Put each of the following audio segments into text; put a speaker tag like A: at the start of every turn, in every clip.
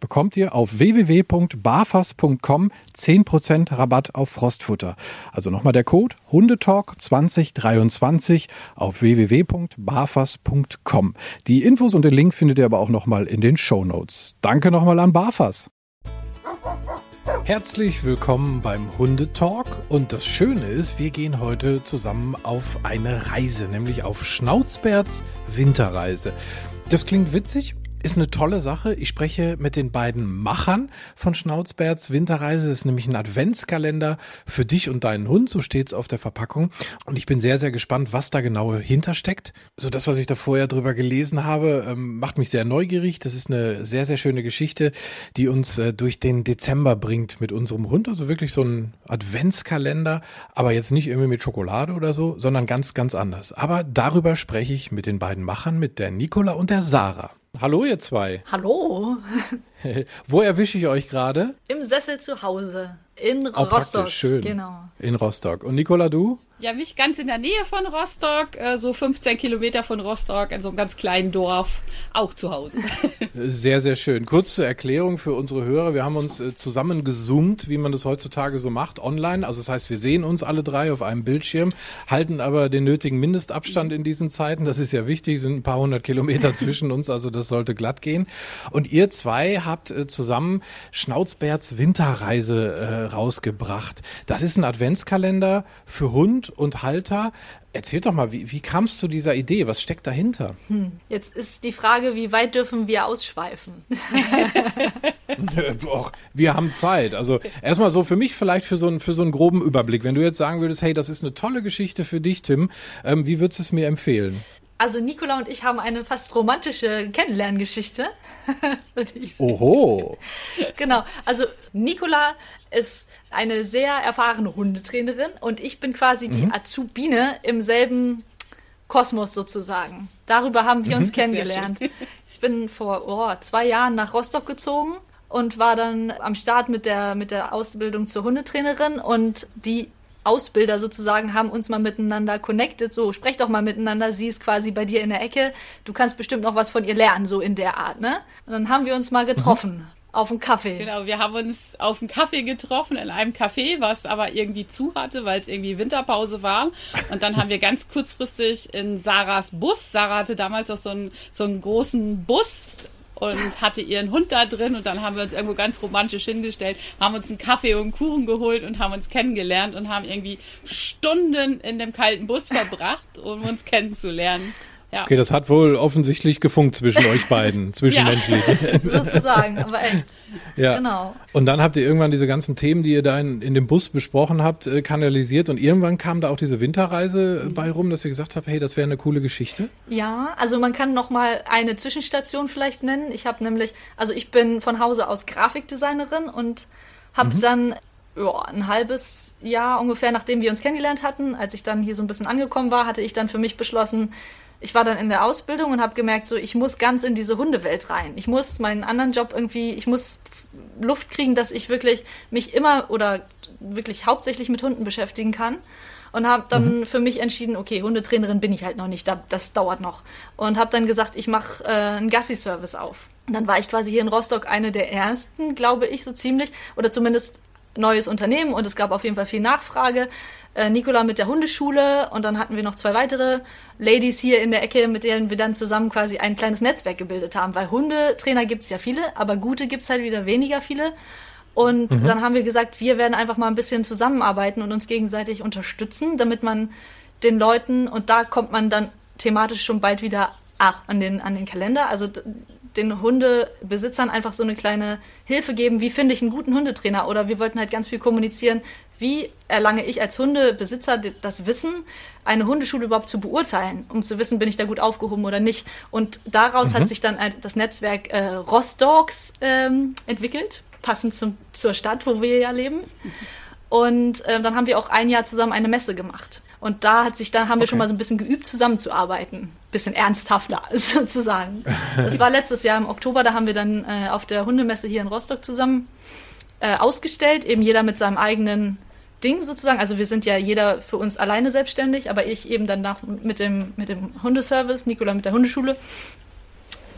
A: bekommt ihr auf www.barfas.com 10% Rabatt auf Frostfutter. Also nochmal der Code Hundetalk 2023 auf www.barfas.com. Die Infos und den Link findet ihr aber auch nochmal in den Show Notes. Danke nochmal an Barfas. Herzlich willkommen beim Hundetalk und das Schöne ist, wir gehen heute zusammen auf eine Reise, nämlich auf Schnauzbärts Winterreise. Das klingt witzig ist eine tolle Sache. Ich spreche mit den beiden Machern von Schnauzbärts Winterreise. Das ist nämlich ein Adventskalender für dich und deinen Hund. So steht's auf der Verpackung. Und ich bin sehr, sehr gespannt, was da genau hintersteckt. So das, was ich da vorher drüber gelesen habe, ähm, macht mich sehr neugierig. Das ist eine sehr, sehr schöne Geschichte, die uns äh, durch den Dezember bringt mit unserem Hund. Also wirklich so ein Adventskalender, aber jetzt nicht irgendwie mit Schokolade oder so, sondern ganz, ganz anders. Aber darüber spreche ich mit den beiden Machern, mit der Nicola und der Sarah. Hallo, ihr zwei.
B: Hallo.
A: Wo erwische ich euch gerade?
B: Im Sessel zu Hause. In oh, Rostock.
A: Schön. Genau. In Rostock. Und Nicola, du?
C: Ja, mich ganz in der Nähe von Rostock, äh, so 15 Kilometer von Rostock, in so einem ganz kleinen Dorf, auch zu Hause.
A: Sehr, sehr schön. Kurz zur Erklärung für unsere Hörer. Wir haben uns äh, zusammen gezoomt, wie man das heutzutage so macht, online. Also das heißt, wir sehen uns alle drei auf einem Bildschirm, halten aber den nötigen Mindestabstand in diesen Zeiten. Das ist ja wichtig, sind ein paar hundert Kilometer zwischen uns, also das sollte glatt gehen. Und ihr zwei habt äh, zusammen Schnauzbärts Winterreise rausgebracht. Das ist ein Adventskalender für Hund und Halter. Erzähl doch mal, wie, wie kam es zu dieser Idee? Was steckt dahinter? Hm.
B: Jetzt ist die Frage, wie weit dürfen wir ausschweifen?
A: Och, wir haben Zeit. Also erstmal so für mich vielleicht für so, einen, für so einen groben Überblick. Wenn du jetzt sagen würdest, hey, das ist eine tolle Geschichte für dich, Tim, ähm, wie würdest du es mir empfehlen?
B: Also Nicola und ich haben eine fast romantische Kennenlerngeschichte.
A: Oho.
B: Genau. Also Nicola ist eine sehr erfahrene Hundetrainerin und ich bin quasi mhm. die Azubine im selben Kosmos sozusagen. Darüber haben wir mhm. uns kennengelernt. Ich bin vor oh, zwei Jahren nach Rostock gezogen und war dann am Start mit der, mit der Ausbildung zur Hundetrainerin und die Ausbilder sozusagen haben uns mal miteinander connected, so sprech doch mal miteinander, sie ist quasi bei dir in der Ecke, du kannst bestimmt noch was von ihr lernen, so in der Art, ne? Und dann haben wir uns mal getroffen. Mhm. Auf dem Kaffee.
C: Genau, wir haben uns auf dem Kaffee getroffen, in einem Café, was aber irgendwie zu hatte, weil es irgendwie Winterpause war. Und dann haben wir ganz kurzfristig in Sarahs Bus, Sarah hatte damals auch so einen, so einen großen Bus und hatte ihren Hund da drin und dann haben wir uns irgendwo ganz romantisch hingestellt, haben uns einen Kaffee und einen Kuchen geholt und haben uns kennengelernt und haben irgendwie Stunden in dem kalten Bus verbracht, um uns kennenzulernen.
A: Ja. Okay, das hat wohl offensichtlich gefunkt zwischen euch beiden, zwischenmenschlich.
B: Sozusagen, aber echt.
A: Ja. Genau. Und dann habt ihr irgendwann diese ganzen Themen, die ihr da in, in dem Bus besprochen habt, äh, kanalisiert und irgendwann kam da auch diese Winterreise mhm. bei rum, dass ihr gesagt habt, hey, das wäre eine coole Geschichte.
B: Ja, also man kann noch mal eine Zwischenstation vielleicht nennen. Ich habe nämlich, also ich bin von Hause aus Grafikdesignerin und habe mhm. dann ja, ein halbes Jahr ungefähr, nachdem wir uns kennengelernt hatten, als ich dann hier so ein bisschen angekommen war, hatte ich dann für mich beschlossen, ich war dann in der Ausbildung und habe gemerkt, so ich muss ganz in diese Hundewelt rein. Ich muss meinen anderen Job irgendwie, ich muss Luft kriegen, dass ich wirklich mich immer oder wirklich hauptsächlich mit Hunden beschäftigen kann. Und habe dann mhm. für mich entschieden, okay, Hundetrainerin bin ich halt noch nicht, das dauert noch. Und habe dann gesagt, ich mache äh, einen Gassi-Service auf. Und dann war ich quasi hier in Rostock eine der ersten, glaube ich, so ziemlich, oder zumindest neues Unternehmen und es gab auf jeden Fall viel Nachfrage. Äh, Nicola mit der Hundeschule und dann hatten wir noch zwei weitere Ladies hier in der Ecke, mit denen wir dann zusammen quasi ein kleines Netzwerk gebildet haben, weil Hundetrainer gibt es ja viele, aber gute gibt es halt wieder weniger viele. Und mhm. dann haben wir gesagt, wir werden einfach mal ein bisschen zusammenarbeiten und uns gegenseitig unterstützen, damit man den Leuten, und da kommt man dann thematisch schon bald wieder ach, an, den, an den Kalender, also den Hundebesitzern einfach so eine kleine Hilfe geben, wie finde ich einen guten Hundetrainer? Oder wir wollten halt ganz viel kommunizieren, wie erlange ich als Hundebesitzer das Wissen, eine Hundeschule überhaupt zu beurteilen, um zu wissen, bin ich da gut aufgehoben oder nicht. Und daraus mhm. hat sich dann das Netzwerk äh, Rossdogs ähm, entwickelt, passend zum, zur Stadt, wo wir ja leben. Und äh, dann haben wir auch ein Jahr zusammen eine Messe gemacht. Und da hat sich dann, haben wir okay. schon mal so ein bisschen geübt, zusammenzuarbeiten. Bisschen ernsthafter sozusagen. Das war letztes Jahr im Oktober, da haben wir dann äh, auf der Hundemesse hier in Rostock zusammen äh, ausgestellt, eben jeder mit seinem eigenen Ding sozusagen. Also wir sind ja jeder für uns alleine selbstständig, aber ich eben dann nach, mit, dem, mit dem Hundeservice, Nicola mit der Hundeschule.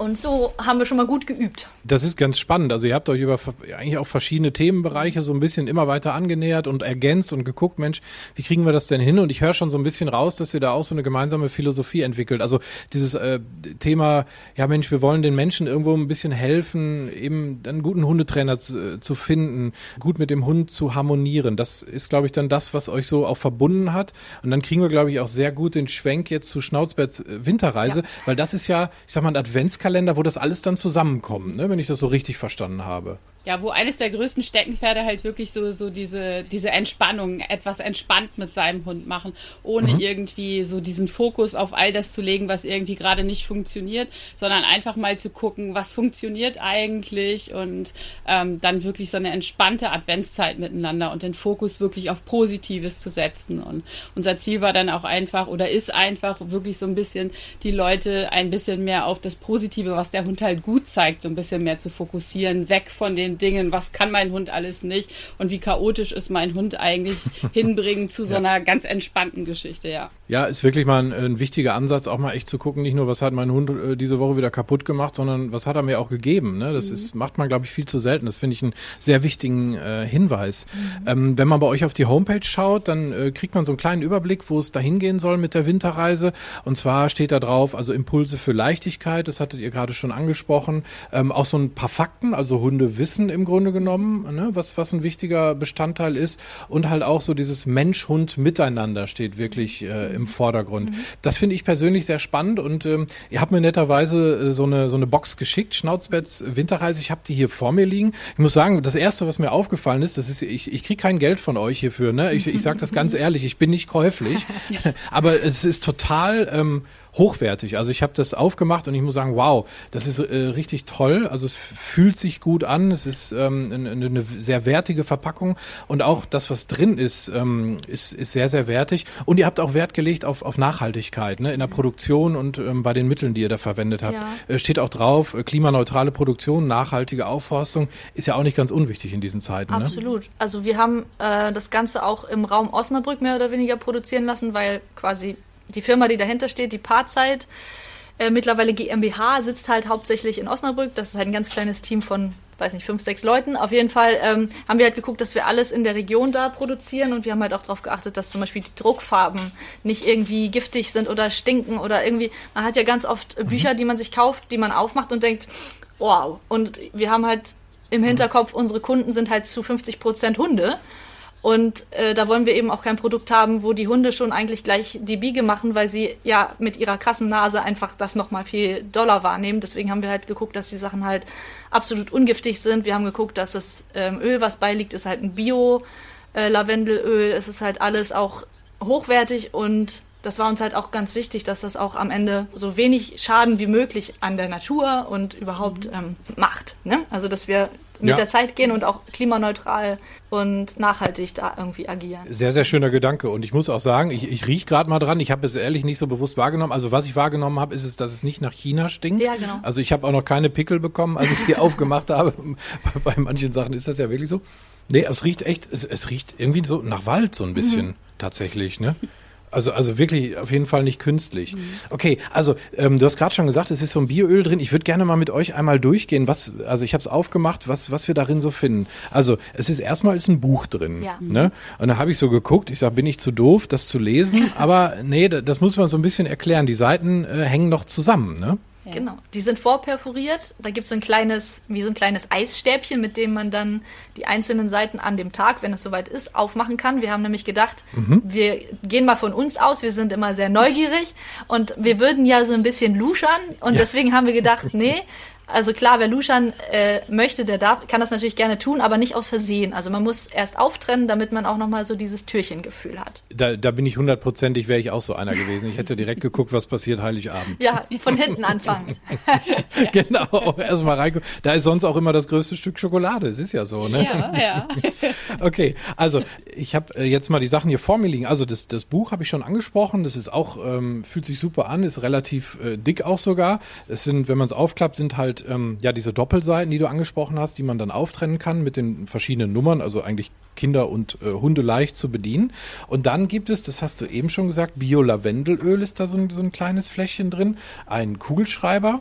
B: Und so haben wir schon mal gut geübt.
A: Das ist ganz spannend. Also ihr habt euch über eigentlich auch verschiedene Themenbereiche so ein bisschen immer weiter angenähert und ergänzt und geguckt, Mensch, wie kriegen wir das denn hin? Und ich höre schon so ein bisschen raus, dass ihr da auch so eine gemeinsame Philosophie entwickelt. Also dieses äh, Thema, ja Mensch, wir wollen den Menschen irgendwo ein bisschen helfen, eben einen guten Hundetrainer zu, äh, zu finden, gut mit dem Hund zu harmonieren. Das ist, glaube ich, dann das, was euch so auch verbunden hat. Und dann kriegen wir, glaube ich, auch sehr gut den Schwenk jetzt zu Schnauzberts äh, Winterreise, ja. weil das ist ja, ich sag mal, ein Adventskalender Adventskalender, wo das alles dann zusammenkommt, ne? wenn ich das so richtig verstanden habe.
C: Ja, wo eines der größten Steckenpferde halt wirklich so, so diese, diese Entspannung, etwas entspannt mit seinem Hund machen, ohne mhm. irgendwie so diesen Fokus auf all das zu legen, was irgendwie gerade nicht funktioniert, sondern einfach mal zu gucken, was funktioniert eigentlich und ähm, dann wirklich so eine entspannte Adventszeit miteinander und den Fokus wirklich auf Positives zu setzen. Und unser Ziel war dann auch einfach oder ist einfach wirklich so ein bisschen die Leute ein bisschen mehr auf das Positive, was der Hund halt gut zeigt, so ein bisschen mehr zu fokussieren, weg von den Dingen, was kann mein Hund alles nicht und wie chaotisch ist mein Hund eigentlich hinbringen zu so einer ganz entspannten Geschichte, ja.
A: Ja, ist wirklich mal ein, ein, wichtiger Ansatz, auch mal echt zu gucken, nicht nur, was hat mein Hund äh, diese Woche wieder kaputt gemacht, sondern was hat er mir auch gegeben. Ne? Das mhm. ist, macht man, glaube ich, viel zu selten. Das finde ich einen sehr wichtigen äh, Hinweis. Mhm. Ähm, wenn man bei euch auf die Homepage schaut, dann äh, kriegt man so einen kleinen Überblick, wo es dahin gehen soll mit der Winterreise. Und zwar steht da drauf, also Impulse für Leichtigkeit, das hattet ihr gerade schon angesprochen. Ähm, auch so ein paar Fakten, also Hunde wissen im Grunde genommen, ne? was, was ein wichtiger Bestandteil ist. Und halt auch so dieses Mensch-Hund-Miteinander steht wirklich äh, im Vordergrund. Mhm. Das finde ich persönlich sehr spannend und ähm, ihr habt mir netterweise äh, so, eine, so eine Box geschickt, Schnauzbetts Winterreise. Ich habe die hier vor mir liegen. Ich muss sagen, das Erste, was mir aufgefallen ist, das ist, ich, ich kriege kein Geld von euch hierfür. Ne? Ich, ich sage das ganz ehrlich, ich bin nicht käuflich, aber es ist total ähm, hochwertig. Also ich habe das aufgemacht und ich muss sagen, wow, das ist äh, richtig toll. Also es fühlt sich gut an. Es ist ähm, eine, eine, sehr wertige Verpackung und auch das, was drin ist, ähm, ist, ist sehr, sehr wertig. Und ihr habt auch Wert gelegt auf, auf Nachhaltigkeit ne? in der Produktion und ähm, bei den Mitteln, die ihr da verwendet habt. Ja. Äh, steht auch drauf, äh, klimaneutrale Produktion, nachhaltige Aufforstung ist ja auch nicht ganz unwichtig in diesen Zeiten.
B: Ne? Absolut. Ne? Also wir haben äh, das Ganze auch im Raum Osnabrück mehr oder weniger produzieren lassen, weil quasi die Firma, die dahinter steht, die Paarzeit, äh, mittlerweile GmbH, sitzt halt hauptsächlich in Osnabrück. Das ist halt ein ganz kleines Team von, weiß nicht, fünf, sechs Leuten. Auf jeden Fall ähm, haben wir halt geguckt, dass wir alles in der Region da produzieren und wir haben halt auch darauf geachtet, dass zum Beispiel die Druckfarben nicht irgendwie giftig sind oder stinken oder irgendwie. Man hat ja ganz oft mhm. Bücher, die man sich kauft, die man aufmacht und denkt, wow. Und wir haben halt im Hinterkopf, unsere Kunden sind halt zu 50 Prozent Hunde. Und äh, da wollen wir eben auch kein Produkt haben, wo die Hunde schon eigentlich gleich die Biege machen, weil sie ja mit ihrer krassen Nase einfach das nochmal viel doller wahrnehmen. Deswegen haben wir halt geguckt, dass die Sachen halt absolut ungiftig sind. Wir haben geguckt, dass das ähm, Öl, was beiliegt, ist halt ein Bio-Lavendelöl. Äh, es ist halt alles auch hochwertig und das war uns halt auch ganz wichtig, dass das auch am Ende so wenig Schaden wie möglich an der Natur und überhaupt ähm, macht. Ne? Also dass wir mit ja. der Zeit gehen und auch klimaneutral und nachhaltig da irgendwie agieren.
A: Sehr, sehr schöner Gedanke. Und ich muss auch sagen, ich, ich rieche gerade mal dran. Ich habe es ehrlich nicht so bewusst wahrgenommen. Also was ich wahrgenommen habe, ist es, dass es nicht nach China stinkt. Ja, genau. Also ich habe auch noch keine Pickel bekommen, als ich es hier aufgemacht habe. Bei, bei, manchen Sachen ist das ja wirklich so. Nee, es riecht echt, es, es riecht irgendwie so nach Wald so ein bisschen mhm. tatsächlich, ne? Also, also wirklich auf jeden Fall nicht künstlich. Mhm. Okay, also ähm, du hast gerade schon gesagt, es ist so ein Bioöl drin. Ich würde gerne mal mit euch einmal durchgehen, was, also ich habe es aufgemacht, was, was wir darin so finden. Also es ist erstmal ist ein Buch drin. Ja. Ne? Und da habe ich so geguckt, ich sage, bin ich zu doof, das zu lesen? Aber nee, das muss man so ein bisschen erklären. Die Seiten äh, hängen noch zusammen, ne?
B: Ja. Genau. Die sind vorperforiert. Da gibt es so ein kleines, wie so ein kleines Eisstäbchen, mit dem man dann die einzelnen Seiten an dem Tag, wenn es soweit ist, aufmachen kann. Wir haben nämlich gedacht, mhm. wir gehen mal von uns aus, wir sind immer sehr neugierig und wir würden ja so ein bisschen luschern und ja. deswegen haben wir gedacht, nee, also klar, wer Luschan äh, möchte, der darf, kann das natürlich gerne tun, aber nicht aus Versehen. Also man muss erst auftrennen, damit man auch nochmal so dieses Türchengefühl hat.
A: Da, da bin ich hundertprozentig, wäre ich auch so einer gewesen. Ich hätte direkt geguckt, was passiert Heiligabend.
B: Ja, von hinten anfangen.
A: genau, erstmal reingucken. Da ist sonst auch immer das größte Stück Schokolade. Es ist ja so, ne? Ja, ja. okay, also ich habe äh, jetzt mal die Sachen hier vor mir liegen. Also das, das Buch habe ich schon angesprochen. Das ist auch, ähm, fühlt sich super an, ist relativ äh, dick auch sogar. Es sind, wenn man es aufklappt, sind halt ähm, ja diese Doppelseiten, die du angesprochen hast, die man dann auftrennen kann mit den verschiedenen Nummern, also eigentlich Kinder und äh, Hunde leicht zu bedienen. Und dann gibt es, das hast du eben schon gesagt, Bio-Lavendelöl ist da so ein, so ein kleines Fläschchen drin, ein Kugelschreiber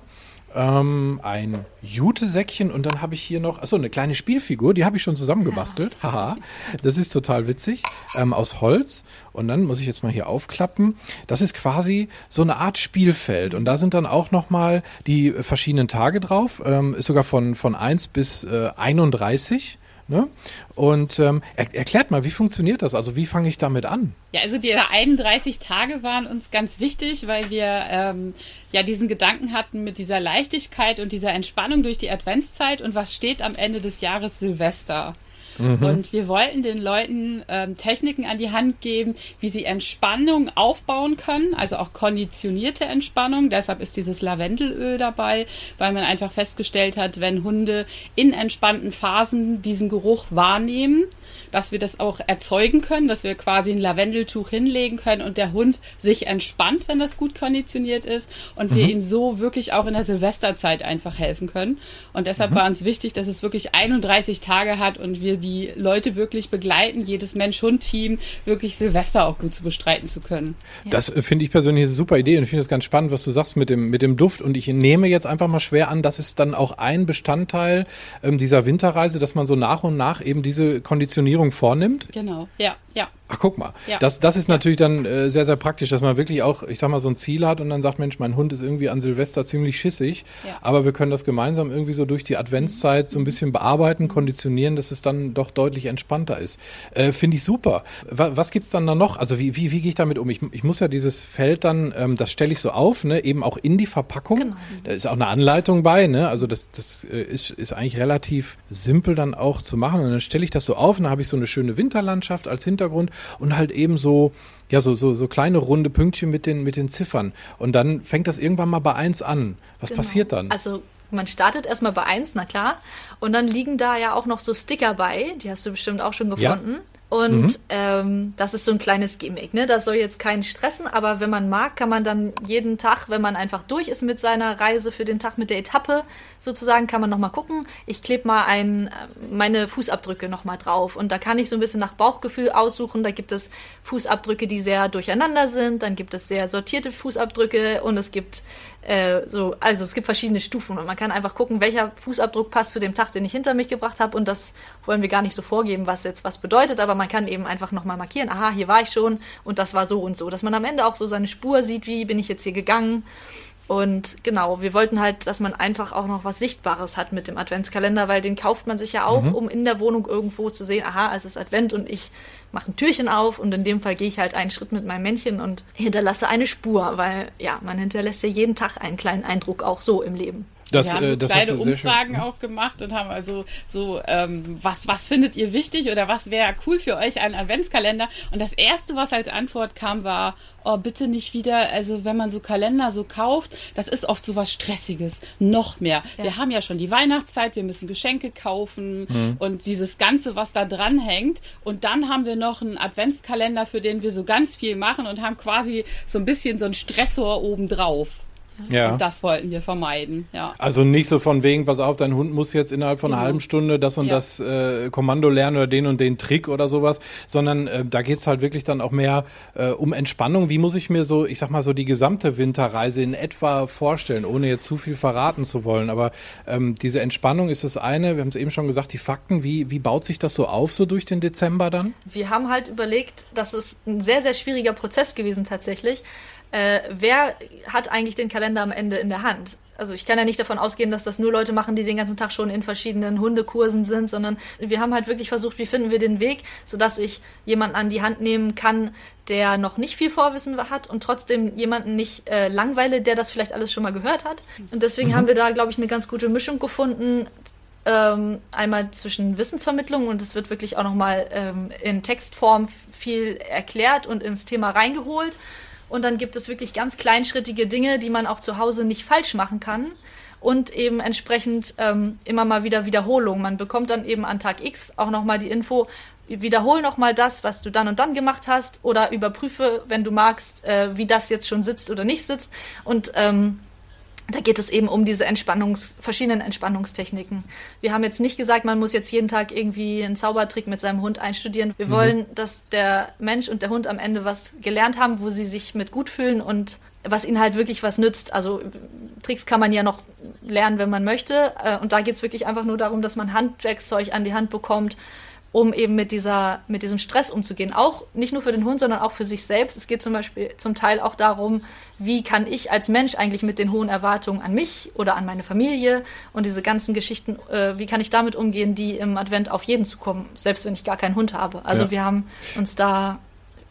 A: ähm, ein Jute-Säckchen und dann habe ich hier noch, achso, eine kleine Spielfigur, die habe ich schon zusammengebastelt. Ja. Haha, das ist total witzig. Ähm, aus Holz. Und dann muss ich jetzt mal hier aufklappen. Das ist quasi so eine Art Spielfeld. Und da sind dann auch nochmal die verschiedenen Tage drauf. Ähm, ist sogar von, von 1 bis äh, 31. Ne? Und ähm, er, erklärt mal, wie funktioniert das? Also wie fange ich damit an?
C: Ja, also die 31 Tage waren uns ganz wichtig, weil wir ähm, ja diesen Gedanken hatten mit dieser Leichtigkeit und dieser Entspannung durch die Adventszeit und was steht am Ende des Jahres Silvester. Mhm. Und wir wollten den Leuten ähm, Techniken an die Hand geben, wie sie Entspannung aufbauen können, also auch konditionierte Entspannung. Deshalb ist dieses Lavendelöl dabei, weil man einfach festgestellt hat, wenn Hunde in entspannten Phasen diesen Geruch wahrnehmen, dass wir das auch erzeugen können, dass wir quasi ein Lavendeltuch hinlegen können und der Hund sich entspannt, wenn das gut konditioniert ist und mhm. wir ihm so wirklich auch in der Silvesterzeit einfach helfen können. Und deshalb mhm. war uns wichtig, dass es wirklich 31 Tage hat und wir die Leute wirklich begleiten, jedes Mensch-Hund-Team wirklich Silvester auch gut zu bestreiten zu können.
A: Das äh, finde ich persönlich eine super Idee und ich finde es ganz spannend, was du sagst mit dem, mit dem Duft und ich nehme jetzt einfach mal schwer an, dass es dann auch ein Bestandteil ähm, dieser Winterreise, dass man so nach und nach eben diese Konditionierung Finanzierung vornimmt.
C: Genau, ja, ja.
A: Ach, guck mal. Ja. Das, das ist natürlich dann äh, sehr, sehr praktisch, dass man wirklich auch, ich sag mal, so ein Ziel hat und dann sagt, Mensch, mein Hund ist irgendwie an Silvester ziemlich schissig, ja. aber wir können das gemeinsam irgendwie so durch die Adventszeit so ein bisschen bearbeiten, konditionieren, dass es dann doch deutlich entspannter ist. Äh, Finde ich super. Was, was gibt's dann da noch? Also wie, wie, wie gehe ich damit um? Ich, ich muss ja dieses Feld dann, ähm, das stelle ich so auf, ne, eben auch in die Verpackung. Genau. Da ist auch eine Anleitung bei, ne? Also das, das äh, ist, ist eigentlich relativ simpel dann auch zu machen. Und dann stelle ich das so auf und dann habe ich so eine schöne Winterlandschaft als Hintergrund und halt eben so, ja, so, so, so kleine runde Pünktchen mit den, mit den Ziffern. Und dann fängt das irgendwann mal bei eins an. Was genau. passiert dann?
B: Also man startet erstmal bei eins, na klar. Und dann liegen da ja auch noch so Sticker bei, die hast du bestimmt auch schon gefunden. Ja. Und mhm. ähm, das ist so ein kleines Gimmick. Ne? Das soll jetzt keinen stressen, aber wenn man mag, kann man dann jeden Tag, wenn man einfach durch ist mit seiner Reise für den Tag, mit der Etappe sozusagen, kann man nochmal gucken. Ich klebe mal ein, äh, meine Fußabdrücke nochmal drauf. Und da kann ich so ein bisschen nach Bauchgefühl aussuchen. Da gibt es Fußabdrücke, die sehr durcheinander sind. Dann gibt es sehr sortierte Fußabdrücke und es gibt äh, so, also es gibt verschiedene Stufen und man kann einfach gucken, welcher Fußabdruck passt zu dem Tag, den ich hinter mich gebracht habe und das wollen wir gar nicht so vorgeben, was jetzt was bedeutet, aber man kann eben einfach nochmal markieren, aha, hier war ich schon und das war so und so, dass man am Ende auch so seine Spur sieht, wie bin ich jetzt hier gegangen und genau, wir wollten halt, dass man einfach auch noch was Sichtbares hat mit dem Adventskalender, weil den kauft man sich ja auch, mhm. um in der Wohnung irgendwo zu sehen, aha, es ist Advent und ich mache ein Türchen auf und in dem Fall gehe ich halt einen Schritt mit meinem Männchen und hinterlasse eine Spur, weil ja, man hinterlässt ja jeden Tag einen kleinen Eindruck auch so im Leben.
C: Das, wir haben so äh, kleine Umfragen auch gemacht und haben also so, ähm, was, was findet ihr wichtig oder was wäre cool für euch ein Adventskalender? Und das erste, was als Antwort kam, war, oh, bitte nicht wieder, also wenn man so Kalender so kauft, das ist oft so was Stressiges, noch mehr. Ja. Wir haben ja schon die Weihnachtszeit, wir müssen Geschenke kaufen mhm. und dieses Ganze, was da dran hängt. Und dann haben wir noch einen Adventskalender, für den wir so ganz viel machen und haben quasi so ein bisschen so einen Stressor obendrauf. Ja. Und das wollten wir vermeiden, ja.
A: Also nicht so von wegen, pass auf, dein Hund muss jetzt innerhalb von genau. einer halben Stunde das und ja. das äh, Kommando lernen oder den und den Trick oder sowas, sondern äh, da geht's halt wirklich dann auch mehr äh, um Entspannung. Wie muss ich mir so, ich sag mal so die gesamte Winterreise in etwa vorstellen, ohne jetzt zu viel verraten zu wollen. Aber ähm, diese Entspannung ist das eine, wir haben es eben schon gesagt, die Fakten, wie, wie baut sich das so auf so durch den Dezember dann?
B: Wir haben halt überlegt, dass es ein sehr, sehr schwieriger Prozess gewesen tatsächlich äh, wer hat eigentlich den Kalender am Ende in der Hand? Also ich kann ja nicht davon ausgehen, dass das nur Leute machen, die den ganzen Tag schon in verschiedenen Hundekursen sind, sondern wir haben halt wirklich versucht, wie finden wir den Weg, sodass ich jemanden an die Hand nehmen kann, der noch nicht viel Vorwissen hat und trotzdem jemanden nicht äh, langweile, der das vielleicht alles schon mal gehört hat. Und deswegen mhm. haben wir da, glaube ich, eine ganz gute Mischung gefunden. Ähm, einmal zwischen Wissensvermittlung und es wird wirklich auch nochmal ähm, in Textform viel erklärt und ins Thema reingeholt. Und dann gibt es wirklich ganz kleinschrittige Dinge, die man auch zu Hause nicht falsch machen kann. Und eben entsprechend ähm, immer mal wieder Wiederholung. Man bekommt dann eben an Tag X auch nochmal die Info, wiederhol nochmal das, was du dann und dann gemacht hast oder überprüfe, wenn du magst, äh, wie das jetzt schon sitzt oder nicht sitzt. Und ähm, da geht es eben um diese Entspannungs, verschiedenen Entspannungstechniken. Wir haben jetzt nicht gesagt, man muss jetzt jeden Tag irgendwie einen Zaubertrick mit seinem Hund einstudieren. Wir mhm. wollen, dass der Mensch und der Hund am Ende was gelernt haben, wo sie sich mit gut fühlen und was ihnen halt wirklich was nützt. Also Tricks kann man ja noch lernen, wenn man möchte. Äh, und da geht es wirklich einfach nur darum, dass man Handwerkszeug an die Hand bekommt, um eben mit dieser, mit diesem Stress umzugehen. Auch nicht nur für den Hund, sondern auch für sich selbst. Es geht zum Beispiel zum Teil auch darum, wie kann ich als Mensch eigentlich mit den hohen Erwartungen an mich oder an meine Familie und diese ganzen Geschichten, äh, wie kann ich damit umgehen, die im Advent auf jeden zukommen, selbst wenn ich gar keinen Hund habe. Also ja. wir haben uns da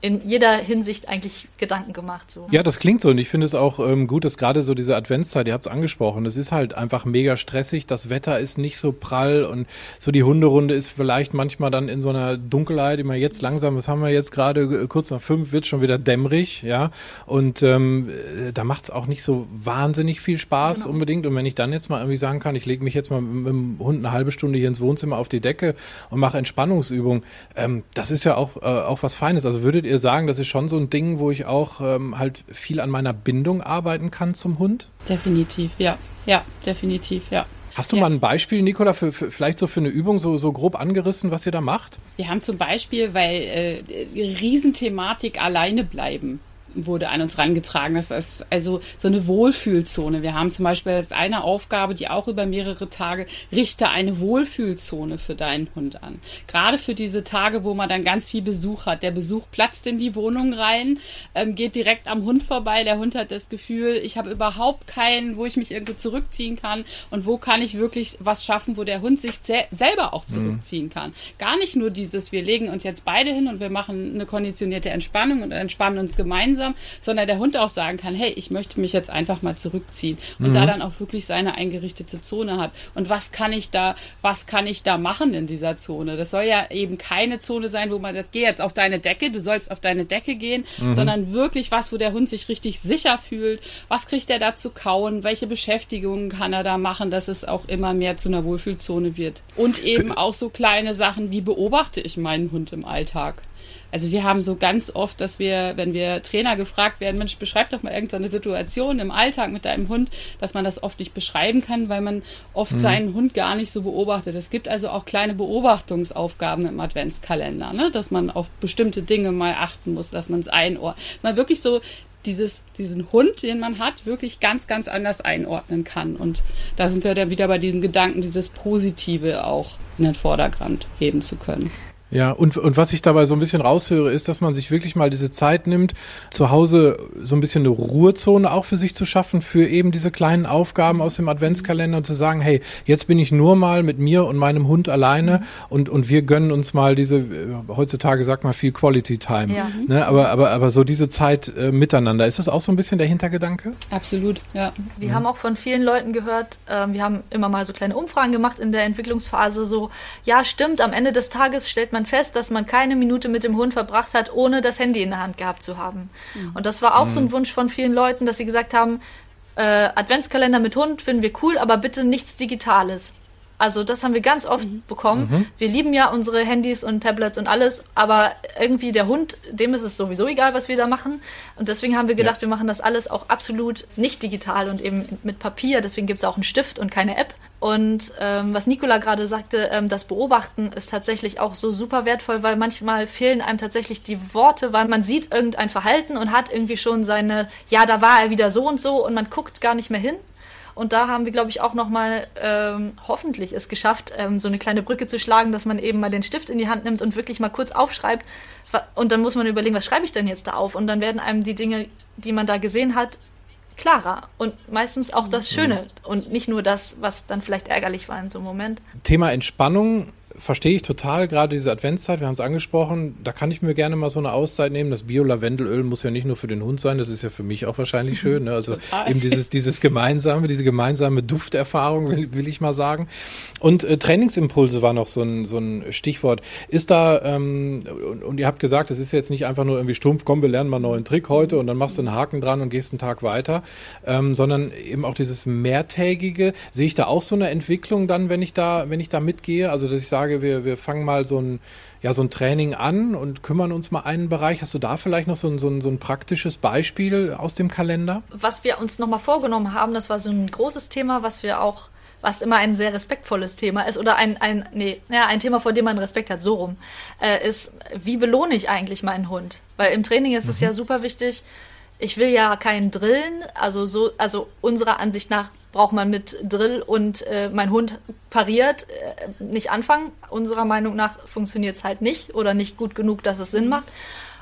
B: in jeder Hinsicht eigentlich Gedanken gemacht. So.
A: Ja, das klingt so und ich finde es auch ähm, gut, dass gerade so diese Adventszeit, ihr habt es angesprochen, es ist halt einfach mega stressig, das Wetter ist nicht so prall und so die Hunderunde ist vielleicht manchmal dann in so einer Dunkelheit, immer jetzt langsam, was haben wir jetzt gerade, äh, kurz nach fünf wird schon wieder dämmerig, ja, und ähm, äh, da macht es auch nicht so wahnsinnig viel Spaß genau. unbedingt und wenn ich dann jetzt mal irgendwie sagen kann, ich lege mich jetzt mal mit, mit, dem Hund eine halbe Stunde hier ins Wohnzimmer auf die Decke und mache Entspannungsübungen, ähm, das ist ja auch, äh, auch was Feines, also würdet ihr sagen, das ist schon so ein Ding, wo ich auch ähm, halt viel an meiner Bindung arbeiten kann zum Hund?
C: Definitiv, ja. Ja, definitiv, ja.
A: Hast du
C: ja.
A: mal ein Beispiel, Nicola, für, für, vielleicht so für eine Übung so, so grob angerissen, was ihr da macht?
C: Wir haben zum Beispiel, weil äh, Riesenthematik alleine bleiben wurde an uns rangetragen. Das ist also so eine Wohlfühlzone. Wir haben zum Beispiel als eine Aufgabe, die auch über mehrere Tage, richte eine Wohlfühlzone für deinen Hund an. Gerade für diese Tage, wo man dann ganz viel Besuch hat. Der Besuch platzt in die Wohnung rein, ähm, geht direkt am Hund vorbei. Der Hund hat das Gefühl, ich habe überhaupt keinen, wo ich mich irgendwo zurückziehen kann und wo kann ich wirklich was schaffen, wo der Hund sich se selber auch mhm. zurückziehen mhm. kann. Gar nicht nur dieses, wir legen uns jetzt beide hin und wir machen eine konditionierte Entspannung und entspannen uns gemeinsam gemeinsam, sondern der Hund auch sagen kann, hey, ich möchte mich jetzt einfach mal zurückziehen und mhm. da dann auch wirklich seine eingerichtete Zone hat. Und was kann ich da, was kann ich da machen in dieser Zone? Das soll ja eben keine Zone sein, wo man das geh jetzt auf deine Decke, du sollst auf deine Decke gehen, mhm. sondern wirklich was, wo der Hund sich richtig sicher fühlt. Was kriegt er da zu kauen? Welche Beschäftigungen kann er da machen, dass es auch immer mehr zu einer Wohlfühlzone wird? Und eben auch so kleine Sachen, wie beobachte ich meinen Hund im Alltag? Also wir haben so ganz oft, dass wir, wenn wir Trainer gefragt werden, Mensch, beschreib doch mal irgendeine Situation im Alltag mit deinem Hund, dass man das oft nicht beschreiben kann, weil man oft mhm. seinen Hund gar nicht so beobachtet. Es gibt also auch kleine Beobachtungsaufgaben im Adventskalender, ne? dass man auf bestimmte Dinge mal achten muss, dass man es einordnet. Man wirklich so dieses, diesen Hund, den man hat, wirklich ganz, ganz anders einordnen kann. Und da sind wir dann wieder bei diesem Gedanken, dieses Positive auch in den Vordergrund heben zu können.
A: Ja, und, und was ich dabei so ein bisschen raushöre, ist, dass man sich wirklich mal diese Zeit nimmt, zu Hause so ein bisschen eine Ruhezone auch für sich zu schaffen, für eben diese kleinen Aufgaben aus dem Adventskalender und zu sagen, hey, jetzt bin ich nur mal mit mir und meinem Hund alleine und, und wir gönnen uns mal diese, äh, heutzutage sagt man viel Quality Time. Ja. Ne, aber, aber, aber so diese Zeit äh, miteinander, ist das auch so ein bisschen der Hintergedanke?
C: Absolut, ja.
B: Wir ja. haben auch von vielen Leuten gehört, äh, wir haben immer mal so kleine Umfragen gemacht in der Entwicklungsphase, so, ja, stimmt, am Ende des Tages stellt man man fest, dass man keine Minute mit dem Hund verbracht hat, ohne das Handy in der Hand gehabt zu haben. Mhm. Und das war auch mhm. so ein mhm. Wunsch von vielen Leuten, dass sie gesagt haben, äh, Adventskalender mit Hund finden wir cool, aber bitte nichts Digitales. Also das haben wir ganz oft mhm. bekommen. Mhm. Wir lieben ja unsere Handys und Tablets und alles, aber irgendwie der Hund, dem ist es sowieso egal, was wir da machen. Und deswegen haben wir gedacht, ja. wir machen das alles auch absolut nicht digital und eben mit Papier. Deswegen gibt es auch einen Stift und keine App. Und ähm, was Nicola gerade sagte, ähm, das Beobachten ist tatsächlich auch so super wertvoll, weil manchmal fehlen einem tatsächlich die Worte, weil man sieht irgendein Verhalten und hat irgendwie schon seine, ja, da war er wieder so und so und man guckt gar nicht mehr hin. Und da haben wir, glaube ich, auch nochmal ähm, hoffentlich es geschafft, ähm, so eine kleine Brücke zu schlagen, dass man eben mal den Stift in die Hand nimmt und wirklich mal kurz aufschreibt. Und dann muss man überlegen, was schreibe ich denn jetzt da auf? Und dann werden einem die Dinge, die man da gesehen hat, klarer und meistens auch das Schöne und nicht nur das, was dann vielleicht ärgerlich war in so einem Moment.
A: Thema Entspannung verstehe ich total, gerade diese Adventszeit, wir haben es angesprochen, da kann ich mir gerne mal so eine Auszeit nehmen. Das Bio-Lavendelöl muss ja nicht nur für den Hund sein, das ist ja für mich auch wahrscheinlich schön. Ne? Also eben dieses, dieses gemeinsame, diese gemeinsame Dufterfahrung, will, will ich mal sagen. Und äh, Trainingsimpulse war noch so ein, so ein Stichwort. Ist da, ähm, und, und, ihr habt gesagt, es ist jetzt nicht einfach nur irgendwie stumpf, komm, wir lernen mal einen neuen Trick heute und dann machst du einen Haken dran und gehst einen Tag weiter, ähm, sondern eben auch dieses mehrtägige. Sehe ich da auch so eine Entwicklung dann, wenn ich da, wenn ich da mitgehe? Also, dass ich sage, sage, wir, wir fangen mal so ein, ja, so ein Training an und kümmern uns mal einen Bereich. Hast du da vielleicht noch so ein, so ein, so ein praktisches Beispiel aus dem Kalender?
B: Was wir uns nochmal vorgenommen haben, das war so ein großes Thema, was wir auch was immer ein sehr respektvolles Thema ist oder ein, ein, nee, ja, ein Thema, vor dem man Respekt hat, so rum, äh, ist, wie belohne ich eigentlich meinen Hund? Weil im Training ist mhm. es ja super wichtig, ich will ja keinen drillen, also so, also unserer Ansicht nach braucht man mit Drill und äh, mein Hund pariert äh, nicht anfangen. Unserer Meinung nach funktioniert es halt nicht oder nicht gut genug, dass es Sinn macht.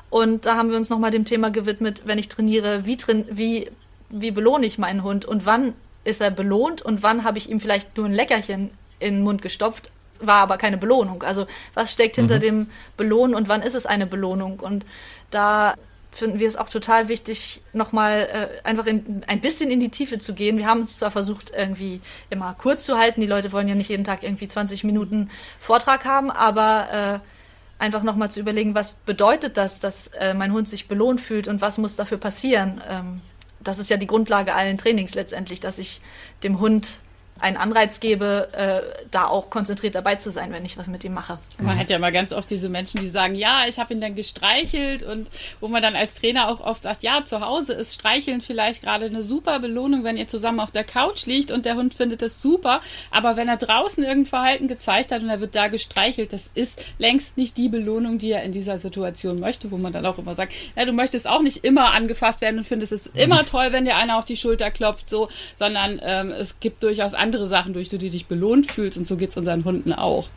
B: Und da haben wir uns nochmal dem Thema gewidmet, wenn ich trainiere, wie, train wie, wie belohne ich meinen Hund und wann ist er belohnt und wann habe ich ihm vielleicht nur ein Leckerchen in den Mund gestopft, war aber keine Belohnung. Also was steckt hinter mhm. dem Belohnen und wann ist es eine Belohnung? Und da finden wir es auch total wichtig, nochmal äh, einfach in, ein bisschen in die Tiefe zu gehen. Wir haben es zwar versucht, irgendwie immer kurz zu halten. Die Leute wollen ja nicht jeden Tag irgendwie 20 Minuten Vortrag haben, aber äh, einfach nochmal zu überlegen, was bedeutet das, dass äh, mein Hund sich belohnt fühlt und was muss dafür passieren. Ähm, das ist ja die Grundlage allen Trainings letztendlich, dass ich dem Hund einen Anreiz gebe, äh, da auch konzentriert dabei zu sein, wenn ich was mit ihm mache.
C: Man hat ja immer ganz oft diese Menschen, die sagen, ja, ich habe ihn dann gestreichelt und wo man dann als Trainer auch oft sagt, ja, zu Hause ist Streicheln vielleicht gerade eine super Belohnung, wenn ihr zusammen auf der Couch liegt und der Hund findet das super, aber wenn er draußen irgendein Verhalten gezeigt hat und er wird da gestreichelt, das ist längst nicht die Belohnung, die er in dieser Situation möchte, wo man dann auch immer sagt, ja, du möchtest auch nicht immer angefasst werden und findest es immer toll, wenn dir einer auf die Schulter klopft, so, sondern ähm, es gibt durchaus andere andere Sachen, durch die du dich belohnt fühlst. Und so geht es unseren Hunden auch.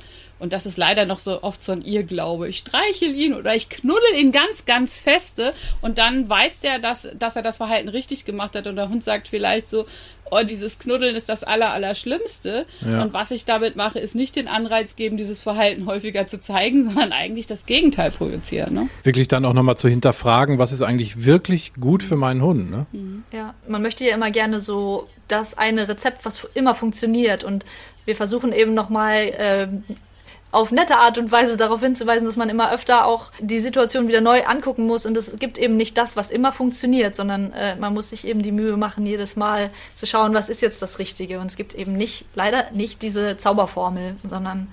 C: Und das ist leider noch so oft so ein Irrglaube. Ich streichel ihn oder ich knuddel ihn ganz, ganz feste und dann weiß der, dass, dass er das Verhalten richtig gemacht hat und der Hund sagt vielleicht so, oh, dieses Knuddeln ist das Aller, Allerschlimmste. Ja. Und was ich damit mache, ist nicht den Anreiz geben, dieses Verhalten häufiger zu zeigen, sondern eigentlich das Gegenteil projizieren. Ne?
A: Wirklich dann auch nochmal zu hinterfragen, was ist eigentlich wirklich gut für meinen Hund. Ne?
B: Mhm. Ja, man möchte ja immer gerne so das eine Rezept, was immer funktioniert. Und wir versuchen eben nochmal äh, auf nette Art und Weise darauf hinzuweisen, dass man immer öfter auch die Situation wieder neu angucken muss. Und es gibt eben nicht das, was immer funktioniert, sondern äh, man muss sich eben die Mühe machen, jedes Mal zu schauen, was ist jetzt das Richtige. Und es gibt eben nicht, leider nicht diese Zauberformel, sondern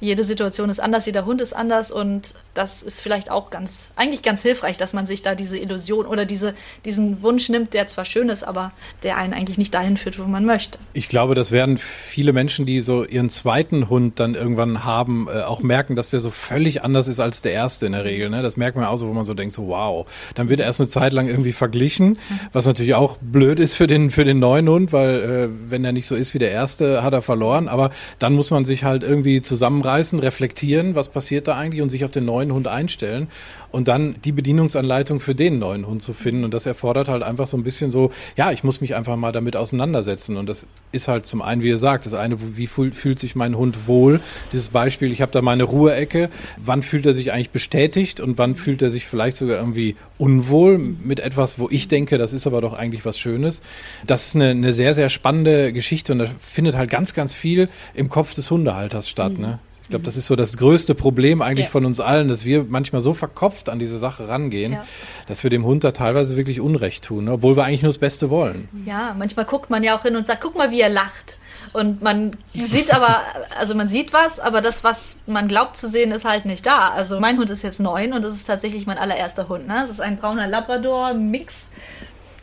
B: jede Situation ist anders, jeder Hund ist anders und das ist vielleicht auch ganz, eigentlich ganz hilfreich, dass man sich da diese Illusion oder diese, diesen Wunsch nimmt, der zwar schön ist, aber der einen eigentlich nicht dahin führt, wo man möchte.
A: Ich glaube, das werden viele Menschen, die so ihren zweiten Hund dann irgendwann haben, äh, auch merken, dass der so völlig anders ist als der erste in der Regel. Ne? Das merkt man auch so, wo man so denkt, so wow. Dann wird erst eine Zeit lang irgendwie verglichen, was natürlich auch blöd ist für den, für den neuen Hund, weil äh, wenn er nicht so ist wie der erste, hat er verloren. Aber dann muss man sich halt irgendwie zusammen zusammenreißen, reflektieren, was passiert da eigentlich und sich auf den neuen Hund einstellen und dann die Bedienungsanleitung für den neuen Hund zu finden. Und das erfordert halt einfach so ein bisschen so, ja, ich muss mich einfach mal damit auseinandersetzen. Und das ist halt zum einen, wie ihr sagt, das eine, wie fühlt sich mein Hund wohl? Dieses Beispiel, ich habe da meine Ruheecke. Wann fühlt er sich eigentlich bestätigt und wann fühlt er sich vielleicht sogar irgendwie unwohl mit etwas, wo ich denke, das ist aber doch eigentlich was Schönes. Das ist eine, eine sehr, sehr spannende Geschichte und da findet halt ganz, ganz viel im Kopf des Hundehalters statt. Mhm. Ne? Ich glaube, das ist so das größte Problem eigentlich ja. von uns allen, dass wir manchmal so verkopft an diese Sache rangehen, ja. dass wir dem Hund da teilweise wirklich Unrecht tun, ne? obwohl wir eigentlich nur das Beste wollen.
B: Ja, manchmal guckt man ja auch hin und sagt, guck mal, wie er lacht. Und man sieht aber, also man sieht was, aber das, was man glaubt zu sehen, ist halt nicht da. Also mein Hund ist jetzt neun und das ist tatsächlich mein allererster Hund. Ne? Das ist ein brauner Labrador-Mix.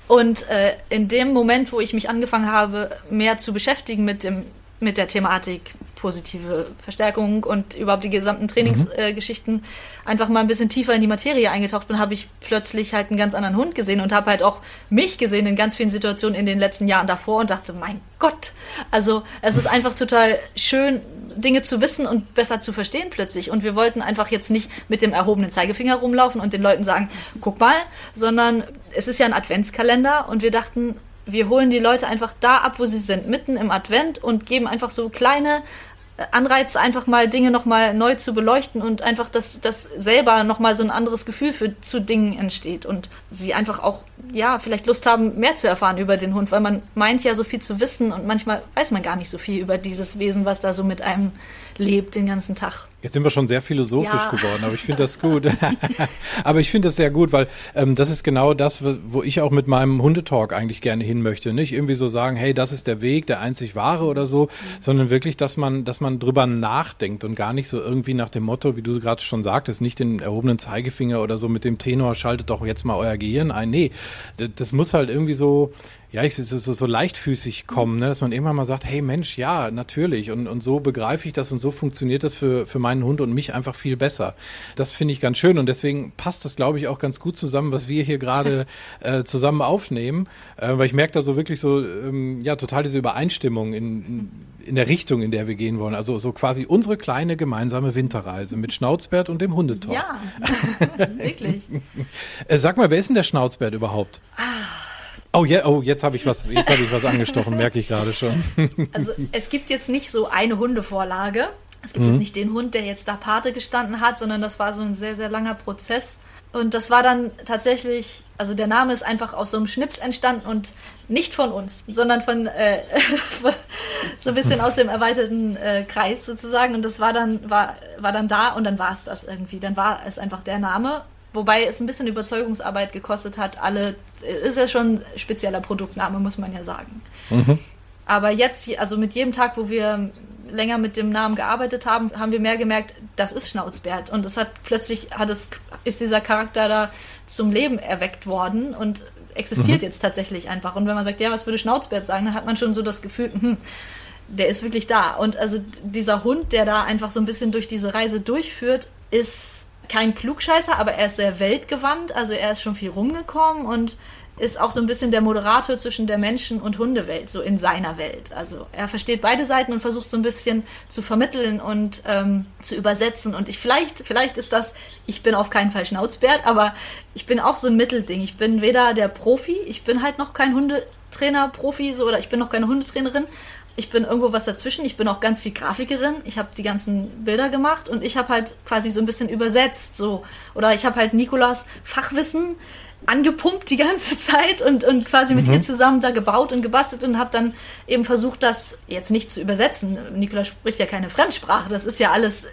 B: Und äh, in dem Moment, wo ich mich angefangen habe, mehr zu beschäftigen mit dem mit der Thematik positive Verstärkung und überhaupt die gesamten Trainingsgeschichten mhm. äh, einfach mal ein bisschen tiefer in die Materie eingetaucht bin, habe ich plötzlich halt einen ganz anderen Hund gesehen und habe halt auch mich gesehen in ganz vielen Situationen in den letzten Jahren davor und dachte, mein Gott, also es ist einfach total schön, Dinge zu wissen und besser zu verstehen plötzlich. Und wir wollten einfach jetzt nicht mit dem erhobenen Zeigefinger rumlaufen und den Leuten sagen, guck mal, sondern es ist ja ein Adventskalender und wir dachten, wir holen die Leute einfach da ab, wo sie sind, mitten im Advent und geben einfach so kleine Anreiz, einfach mal Dinge nochmal neu zu beleuchten und einfach, dass, dass selber nochmal so ein anderes Gefühl für, zu Dingen entsteht und sie einfach auch, ja, vielleicht Lust haben, mehr zu erfahren über den Hund, weil man meint ja so viel zu wissen und manchmal weiß man gar nicht so viel über dieses Wesen, was da so mit einem lebt den ganzen Tag.
A: Jetzt sind wir schon sehr philosophisch ja. geworden, aber ich finde das gut. aber ich finde das sehr gut, weil ähm, das ist genau das, wo ich auch mit meinem Hundetalk eigentlich gerne hin möchte. Nicht irgendwie so sagen, hey, das ist der Weg, der einzig wahre oder so, mhm. sondern wirklich, dass man, dass man drüber nachdenkt und gar nicht so irgendwie nach dem Motto, wie du gerade schon sagtest, nicht den erhobenen Zeigefinger oder so mit dem Tenor, schaltet doch jetzt mal euer Gehirn ein. Nee, das muss halt irgendwie so, ja, ich so, so, so leichtfüßig kommen, ne? dass man immer mal sagt, hey Mensch, ja, natürlich. Und, und so begreife ich das und so funktioniert das für, für meinen Hund und mich einfach viel besser. Das finde ich ganz schön und deswegen passt das, glaube ich, auch ganz gut zusammen, was wir hier gerade äh, zusammen aufnehmen. Äh, weil ich merke da so wirklich so, ähm, ja, total diese Übereinstimmung in, in, in der Richtung, in der wir gehen wollen. Also so quasi unsere kleine gemeinsame Winterreise mit Schnauzbert und dem Hundetalk.
B: Ja, wirklich.
A: äh, sag mal, wer ist denn der Schnauzbert überhaupt? Ah. Oh, ja, oh jetzt habe ich was, jetzt habe ich was angestochen, merke ich gerade schon.
B: Also es gibt jetzt nicht so eine Hundevorlage. Es gibt mhm. jetzt nicht den Hund, der jetzt da Pate gestanden hat, sondern das war so ein sehr, sehr langer Prozess. Und das war dann tatsächlich, also der Name ist einfach aus so einem Schnips entstanden und nicht von uns, sondern von äh, so ein bisschen aus dem erweiterten äh, Kreis sozusagen. Und das war dann, war, war dann da und dann war es das irgendwie. Dann war es einfach der Name Wobei es ein bisschen Überzeugungsarbeit gekostet hat. Alle ist ja schon ein spezieller Produktname, muss man ja sagen. Mhm. Aber jetzt, also mit jedem Tag, wo wir länger mit dem Namen gearbeitet haben, haben wir mehr gemerkt, das ist Schnauzbert. Und es hat plötzlich hat es, ist dieser Charakter da zum Leben erweckt worden und existiert mhm. jetzt tatsächlich einfach. Und wenn man sagt, ja, was würde Schnauzbert sagen, dann hat man schon so das Gefühl, hm, der ist wirklich da. Und also dieser Hund, der da einfach so ein bisschen durch diese Reise durchführt, ist kein Klugscheißer, aber er ist sehr weltgewandt. Also er ist schon viel rumgekommen und ist auch so ein bisschen der Moderator zwischen der Menschen- und Hundewelt, so in seiner Welt. Also er versteht beide Seiten und versucht so ein bisschen zu vermitteln und ähm, zu übersetzen. Und ich vielleicht, vielleicht ist das, ich bin auf keinen Fall Schnauzbert, aber ich bin auch so ein Mittelding. Ich bin weder der Profi, ich bin halt noch kein Hundetrainer, Profi, so oder ich bin noch keine Hundetrainerin, ich bin irgendwo was dazwischen. Ich bin auch ganz viel Grafikerin. Ich habe die ganzen Bilder gemacht und ich habe halt quasi so ein bisschen übersetzt. So. Oder ich habe halt Nikolas Fachwissen angepumpt die ganze Zeit und, und quasi mit mhm. ihr zusammen da gebaut und gebastelt und habe dann eben versucht, das jetzt nicht zu übersetzen. Nikola spricht ja keine Fremdsprache, das ist ja alles, äh,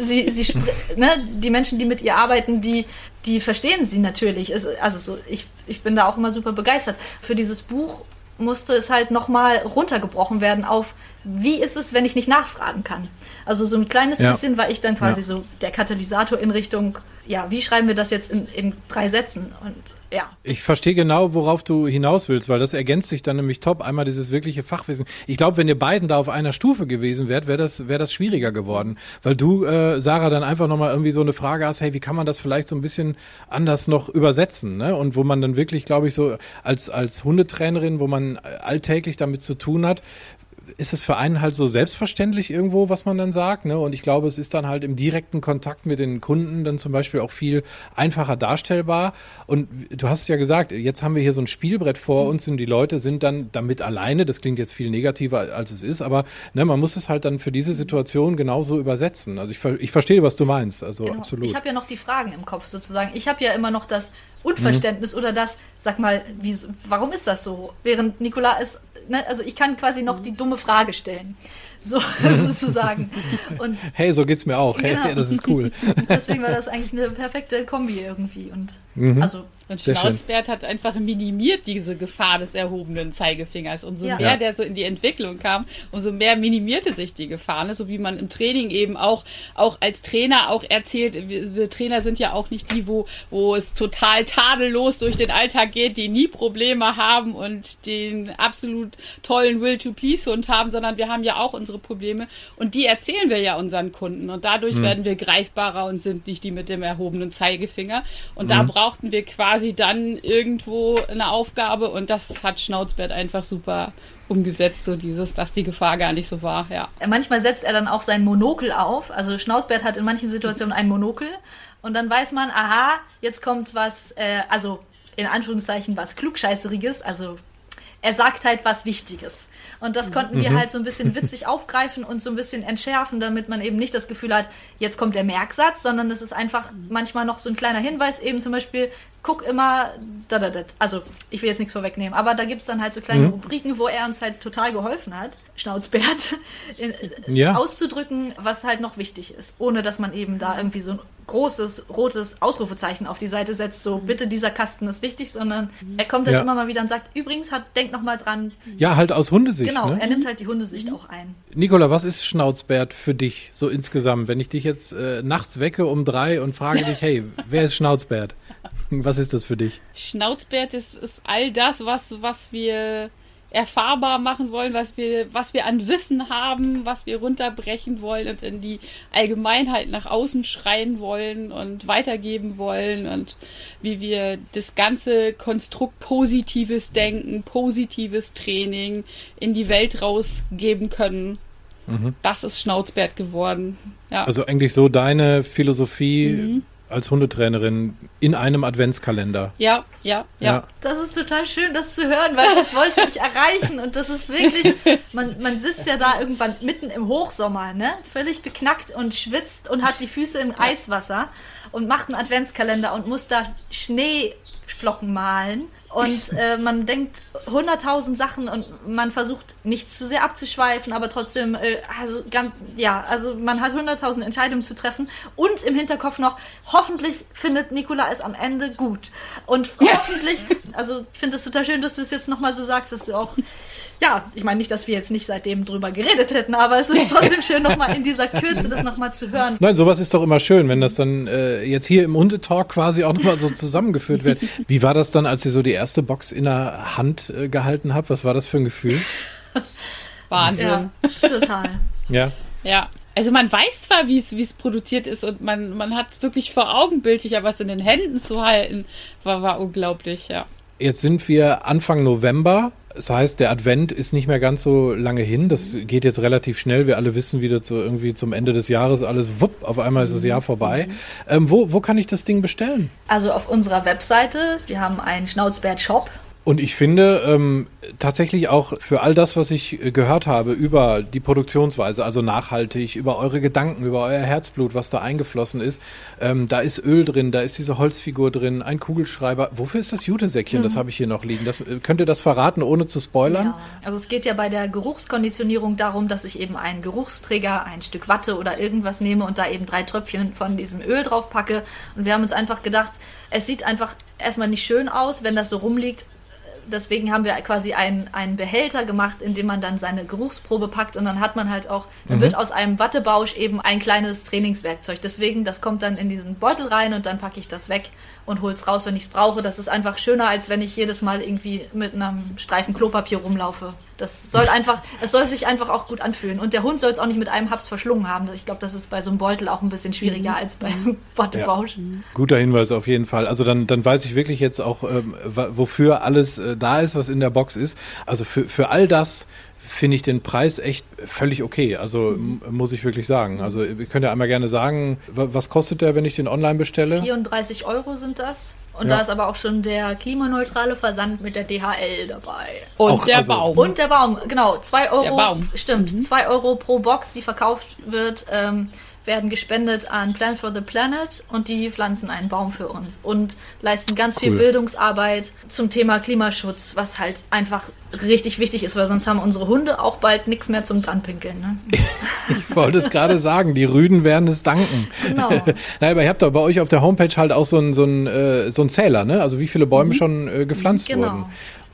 B: sie, sie ne, die Menschen, die mit ihr arbeiten, die, die verstehen sie natürlich. Also so, ich, ich bin da auch immer super begeistert. Für dieses Buch musste es halt nochmal runtergebrochen werden auf, wie ist es, wenn ich nicht nachfragen kann. Also so ein kleines ja. bisschen war ich dann quasi ja. so der Katalysator in Richtung, ja, wie schreiben wir das jetzt in, in drei Sätzen? Und ja.
A: Ich verstehe genau, worauf du hinaus willst, weil das ergänzt sich dann nämlich top. Einmal dieses wirkliche Fachwissen. Ich glaube, wenn ihr beiden da auf einer Stufe gewesen wärt, wäre das, wäre das schwieriger geworden. Weil du, äh, Sarah, dann einfach nochmal irgendwie so eine Frage hast, hey, wie kann man das vielleicht so ein bisschen anders noch übersetzen? Ne? Und wo man dann wirklich, glaube ich, so als, als Hundetrainerin, wo man alltäglich damit zu tun hat, ist es für einen halt so selbstverständlich irgendwo, was man dann sagt. Ne? Und ich glaube, es ist dann halt im direkten Kontakt mit den Kunden dann zum Beispiel auch viel einfacher darstellbar. Und du hast es ja gesagt, jetzt haben wir hier so ein Spielbrett vor uns und die Leute sind dann damit alleine. Das klingt jetzt viel negativer, als es ist, aber ne, man muss es halt dann für diese Situation genauso übersetzen. Also ich, ich verstehe, was du meinst. Also genau. absolut.
B: Ich habe ja noch die Fragen im Kopf sozusagen. Ich habe ja immer noch das Unverständnis mhm. oder das, sag mal, wie, warum ist das so? Während Nikola es ne, also ich kann quasi noch die dumme Frage stellen. So sozusagen.
A: Und hey, so geht's mir auch. Genau. Hey, das ist cool.
B: Deswegen war das eigentlich eine perfekte Kombi irgendwie. Und
C: mhm. also und Schnauzbert hat einfach minimiert diese Gefahr des erhobenen Zeigefingers. Umso ja. mehr der so in die Entwicklung kam, umso mehr minimierte sich die Gefahr. Ne? So wie man im Training eben auch, auch als Trainer auch erzählt, wir, wir Trainer sind ja auch nicht die, wo, wo es total tadellos durch den Alltag geht, die nie Probleme haben und den absolut tollen Will-to-Please-Hund haben, sondern wir haben ja auch unsere Probleme und die erzählen wir ja unseren Kunden und dadurch hm. werden wir greifbarer und sind nicht die mit dem erhobenen Zeigefinger. Und hm. da brauchten wir quasi quasi dann irgendwo eine Aufgabe und das hat Schnauzbert einfach super umgesetzt, so dieses, dass die Gefahr gar nicht so war, ja.
B: Manchmal setzt er dann auch sein Monokel auf. Also Schnauzbert hat in manchen Situationen ein Monokel und dann weiß man, aha, jetzt kommt was, äh, also in Anführungszeichen was Klugscheißeriges, also er sagt halt was Wichtiges. Und das konnten wir mhm. halt so ein bisschen witzig aufgreifen und so ein bisschen entschärfen, damit man eben nicht das Gefühl hat, jetzt kommt der Merksatz, sondern es ist einfach manchmal noch so ein kleiner Hinweis, eben zum Beispiel, guck immer, da, da, da. also ich will jetzt nichts vorwegnehmen, aber da gibt es dann halt so kleine mhm. Rubriken, wo er uns halt total geholfen hat, Schnauzbert, in, ja. auszudrücken, was halt noch wichtig ist, ohne dass man eben da irgendwie so ein großes rotes Ausrufezeichen auf die Seite setzt, so bitte dieser Kasten ist wichtig, sondern er kommt halt ja. immer mal wieder und sagt, übrigens hat, denk noch mal dran.
A: Ja, halt aus Hundesicht.
B: Genau,
A: ne?
B: er nimmt halt die Hundesicht auch ein.
A: Nikola, was ist Schnauzbert für dich so insgesamt? Wenn ich dich jetzt äh, nachts wecke um drei und frage dich, hey, wer ist Schnauzbert? Was ist das für dich?
C: Schnauzbert ist, ist all das, was, was wir erfahrbar machen wollen, was wir, was wir an Wissen haben, was wir runterbrechen wollen und in die Allgemeinheit nach außen schreien wollen und weitergeben wollen und wie wir das ganze Konstrukt positives Denken, positives Training in die Welt rausgeben können. Mhm. Das ist Schnauzbert geworden.
A: Ja. Also eigentlich so deine Philosophie, mhm als Hundetrainerin in einem Adventskalender.
C: Ja, ja, ja, ja.
B: Das ist total schön, das zu hören, weil das wollte ich erreichen. Und das ist wirklich, man, man sitzt ja da irgendwann mitten im Hochsommer, ne? Völlig beknackt und schwitzt und hat die Füße im Eiswasser und macht einen Adventskalender und muss da Schneeflocken malen und äh, man denkt hunderttausend Sachen und man versucht nicht zu sehr abzuschweifen, aber trotzdem, äh, also ganz, ja, also man hat hunderttausend Entscheidungen zu treffen und im Hinterkopf noch, hoffentlich findet Nikola es am Ende gut. Und hoffentlich, also ich finde es total schön, dass du es jetzt nochmal so sagst, dass du auch ja, ich meine nicht, dass wir jetzt nicht seitdem drüber geredet hätten, aber es ist trotzdem schön, nochmal in dieser Kürze das nochmal zu hören.
A: Nein, sowas ist doch immer schön, wenn das dann äh, jetzt hier im Hundetalk quasi auch nochmal so zusammengeführt wird. Wie war das dann, als ihr so die erste Box in der Hand äh, gehalten habt? Was war das für ein Gefühl?
C: Wahnsinn.
B: Ja, total.
A: Ja.
C: Ja, also man weiß zwar, wie es produziert ist und man, man hat es wirklich vor Augen bildlich, aber es in den Händen zu halten, war, war unglaublich, ja.
A: Jetzt sind wir Anfang November. Das heißt, der Advent ist nicht mehr ganz so lange hin. Das geht jetzt relativ schnell. Wir alle wissen wieder zu, irgendwie zum Ende des Jahres alles wupp, auf einmal ist das Jahr vorbei. Ähm, wo, wo kann ich das Ding bestellen?
B: Also auf unserer Webseite. Wir haben einen Schnauzbert-Shop
A: und ich finde ähm, tatsächlich auch für all das, was ich äh, gehört habe über die Produktionsweise, also nachhaltig, über eure Gedanken, über euer Herzblut, was da eingeflossen ist, ähm, da ist Öl drin, da ist diese Holzfigur drin, ein Kugelschreiber. Wofür ist das Jutesäckchen? Mhm. Das habe ich hier noch liegen. Das, äh, könnt ihr das verraten, ohne zu spoilern? Ja.
B: Also es geht ja bei der Geruchskonditionierung darum, dass ich eben einen Geruchsträger, ein Stück Watte oder irgendwas nehme und da eben drei Tröpfchen von diesem Öl drauf packe. Und wir haben uns einfach gedacht, es sieht einfach erstmal nicht schön aus, wenn das so rumliegt deswegen haben wir quasi einen, einen Behälter gemacht, in dem man dann seine Geruchsprobe packt und dann hat man halt auch, dann mhm. wird aus einem Wattebausch eben ein kleines Trainingswerkzeug. Deswegen, das kommt dann in diesen Beutel rein und dann packe ich das weg und hol's raus, wenn ich es brauche. Das ist einfach schöner, als wenn ich jedes Mal irgendwie mit einem Streifen Klopapier rumlaufe. Das soll einfach, es soll sich einfach auch gut anfühlen. Und der Hund soll es auch nicht mit einem Haps verschlungen haben. Ich glaube, das ist bei so einem Beutel auch ein bisschen schwieriger mhm. als beim Wattebausch. Ja.
A: Guter Hinweis auf jeden Fall. Also dann, dann weiß ich wirklich jetzt auch, ähm, wofür alles äh, da ist, was in der Box ist. Also für, für all das finde ich den Preis echt völlig okay. Also mhm. muss ich wirklich sagen. Also ihr könnt ja einmal gerne sagen, was kostet der, wenn ich den online bestelle?
B: 34 Euro sind das. Und ja. da ist aber auch schon der klimaneutrale Versand mit der DHL dabei.
C: Und
B: auch,
C: der also Baum.
B: Und der Baum, genau. 2 Euro. Der Baum. Stimmt, 2 mhm. Euro pro Box, die verkauft wird. Ähm, werden gespendet an Plan for the Planet und die pflanzen einen Baum für uns und leisten ganz cool. viel Bildungsarbeit zum Thema Klimaschutz, was halt einfach richtig wichtig ist, weil sonst haben unsere Hunde auch bald nichts mehr zum Dranpinkeln. Ne?
A: ich wollte es gerade sagen, die Rüden werden es danken. Genau. naja, aber ihr habt doch bei euch auf der Homepage halt auch so einen so äh, so ein Zähler, ne? Also wie viele Bäume mhm. schon äh, gepflanzt genau. wurden.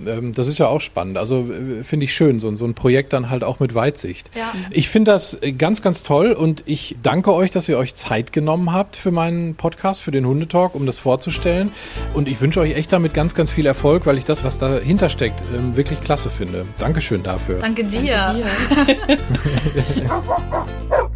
A: Ähm, das ist ja auch spannend. Also äh, finde ich schön, so, so ein Projekt dann halt auch mit Weitsicht. Ja. Ich finde das ganz, ganz toll und ich danke euch, dass ihr euch Zeit genommen habt für meinen Podcast, für den Hundetalk, um das vorzustellen. Und ich wünsche euch echt damit ganz, ganz viel Erfolg, weil ich das, was dahinter steckt, ähm, wirklich klasse finde. Dankeschön dafür.
B: Danke dir. Danke dir.